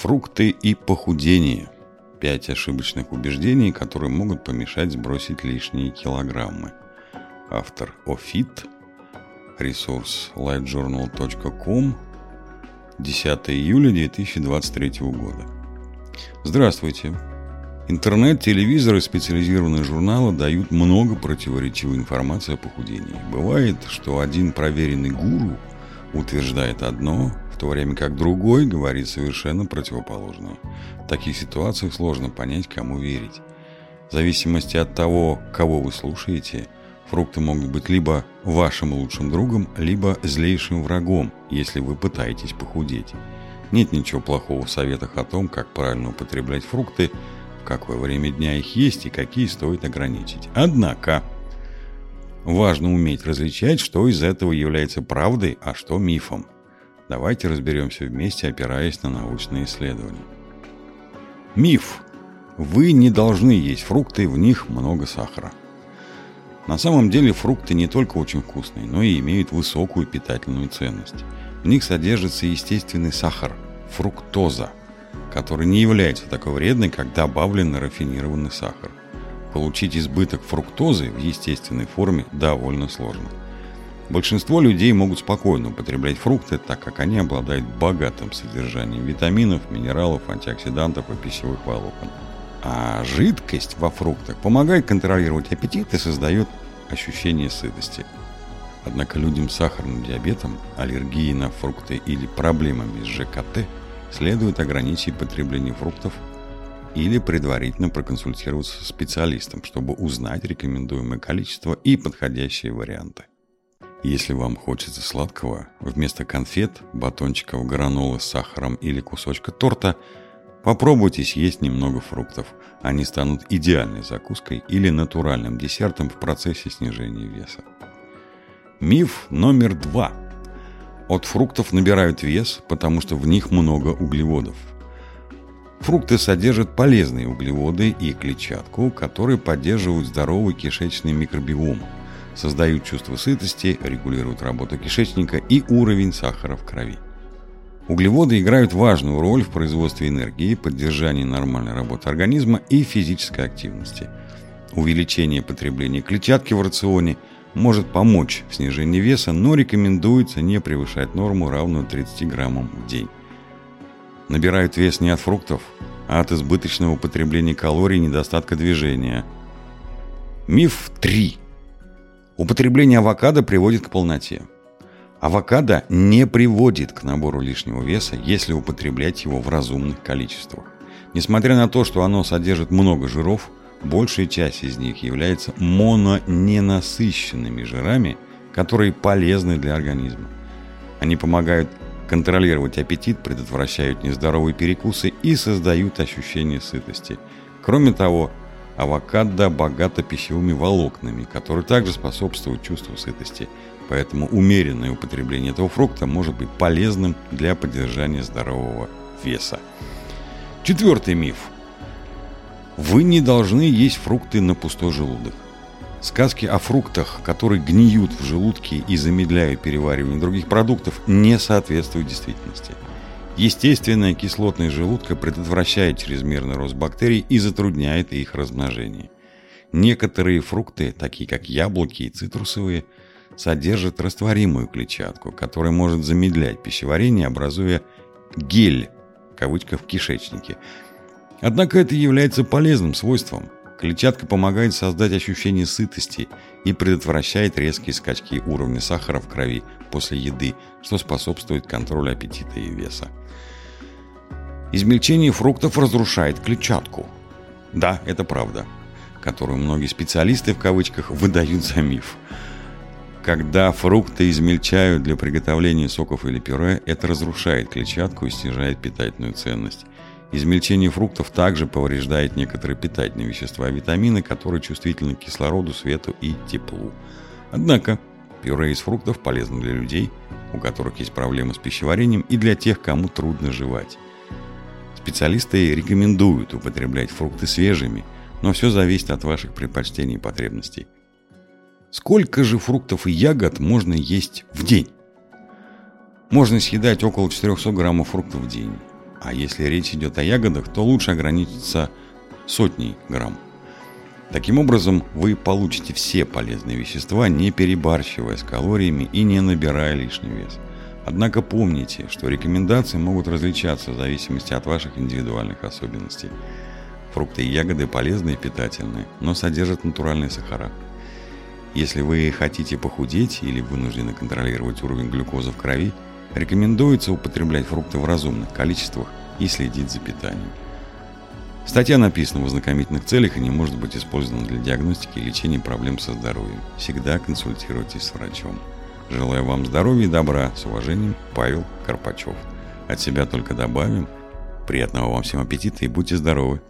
Фрукты и похудение. Пять ошибочных убеждений, которые могут помешать сбросить лишние килограммы. Автор Офит. Ресурс lightjournal.com. 10 июля 2023 года. Здравствуйте. Интернет, телевизор и специализированные журналы дают много противоречивой информации о похудении. Бывает, что один проверенный гуру утверждает одно, то время как другой говорит совершенно противоположное. В таких ситуациях сложно понять, кому верить. В зависимости от того, кого вы слушаете, фрукты могут быть либо вашим лучшим другом, либо злейшим врагом, если вы пытаетесь похудеть. Нет ничего плохого в советах о том, как правильно употреблять фрукты, в какое время дня их есть и какие стоит ограничить. Однако, важно уметь различать, что из этого является правдой, а что мифом. Давайте разберемся вместе, опираясь на научные исследования. Миф. Вы не должны есть фрукты, в них много сахара. На самом деле фрукты не только очень вкусные, но и имеют высокую питательную ценность. В них содержится естественный сахар – фруктоза, который не является такой вредной, как добавленный рафинированный сахар. Получить избыток фруктозы в естественной форме довольно сложно – Большинство людей могут спокойно употреблять фрукты, так как они обладают богатым содержанием витаминов, минералов, антиоксидантов и пищевых волокон. А жидкость во фруктах помогает контролировать аппетит и создает ощущение сытости. Однако людям с сахарным диабетом, аллергией на фрукты или проблемами с ЖКТ следует ограничить потребление фруктов или предварительно проконсультироваться с специалистом, чтобы узнать рекомендуемое количество и подходящие варианты. Если вам хочется сладкого, вместо конфет, батончиков гранолы с сахаром или кусочка торта, попробуйте съесть немного фруктов. Они станут идеальной закуской или натуральным десертом в процессе снижения веса. Миф номер два. От фруктов набирают вес, потому что в них много углеводов. Фрукты содержат полезные углеводы и клетчатку, которые поддерживают здоровый кишечный микробиом – создают чувство сытости, регулируют работу кишечника и уровень сахара в крови. Углеводы играют важную роль в производстве энергии, поддержании нормальной работы организма и физической активности. Увеличение потребления клетчатки в рационе может помочь в снижении веса, но рекомендуется не превышать норму, равную 30 граммам в день. Набирают вес не от фруктов, а от избыточного употребления калорий и недостатка движения. Миф 3. Употребление авокадо приводит к полноте. Авокадо не приводит к набору лишнего веса, если употреблять его в разумных количествах. Несмотря на то, что оно содержит много жиров, большая часть из них является мононенасыщенными жирами, которые полезны для организма. Они помогают контролировать аппетит, предотвращают нездоровые перекусы и создают ощущение сытости. Кроме того, Авокадо богато пищевыми волокнами, которые также способствуют чувству сытости. Поэтому умеренное употребление этого фрукта может быть полезным для поддержания здорового веса. Четвертый миф. Вы не должны есть фрукты на пустой желудок. Сказки о фруктах, которые гниют в желудке и замедляют переваривание других продуктов, не соответствуют действительности – Естественная кислотность желудка предотвращает чрезмерный рост бактерий и затрудняет их размножение. Некоторые фрукты, такие как яблоки и цитрусовые, содержат растворимую клетчатку, которая может замедлять пищеварение, образуя гель, в в кишечнике. Однако это является полезным свойством. Клетчатка помогает создать ощущение сытости и предотвращает резкие скачки уровня сахара в крови после еды, что способствует контролю аппетита и веса. Измельчение фруктов разрушает клетчатку. Да, это правда, которую многие специалисты в кавычках выдают за миф. Когда фрукты измельчают для приготовления соков или пюре, это разрушает клетчатку и снижает питательную ценность. Измельчение фруктов также повреждает некоторые питательные вещества и витамины, которые чувствительны к кислороду, свету и теплу. Однако, пюре из фруктов полезно для людей, у которых есть проблемы с пищеварением, и для тех, кому трудно жевать. Специалисты рекомендуют употреблять фрукты свежими, но все зависит от ваших предпочтений и потребностей. Сколько же фруктов и ягод можно есть в день? Можно съедать около 400 граммов фруктов в день. А если речь идет о ягодах, то лучше ограничиться сотней грамм. Таким образом, вы получите все полезные вещества, не перебарщивая с калориями и не набирая лишний вес. Однако помните, что рекомендации могут различаться в зависимости от ваших индивидуальных особенностей. Фрукты и ягоды полезны и питательны, но содержат натуральные сахара. Если вы хотите похудеть или вынуждены контролировать уровень глюкозы в крови, рекомендуется употреблять фрукты в разумных количествах и следить за питанием. Статья написана в ознакомительных целях и не может быть использована для диагностики и лечения проблем со здоровьем. Всегда консультируйтесь с врачом. Желаю вам здоровья и добра. С уважением, Павел Карпачев. От себя только добавим. Приятного вам всем аппетита и будьте здоровы!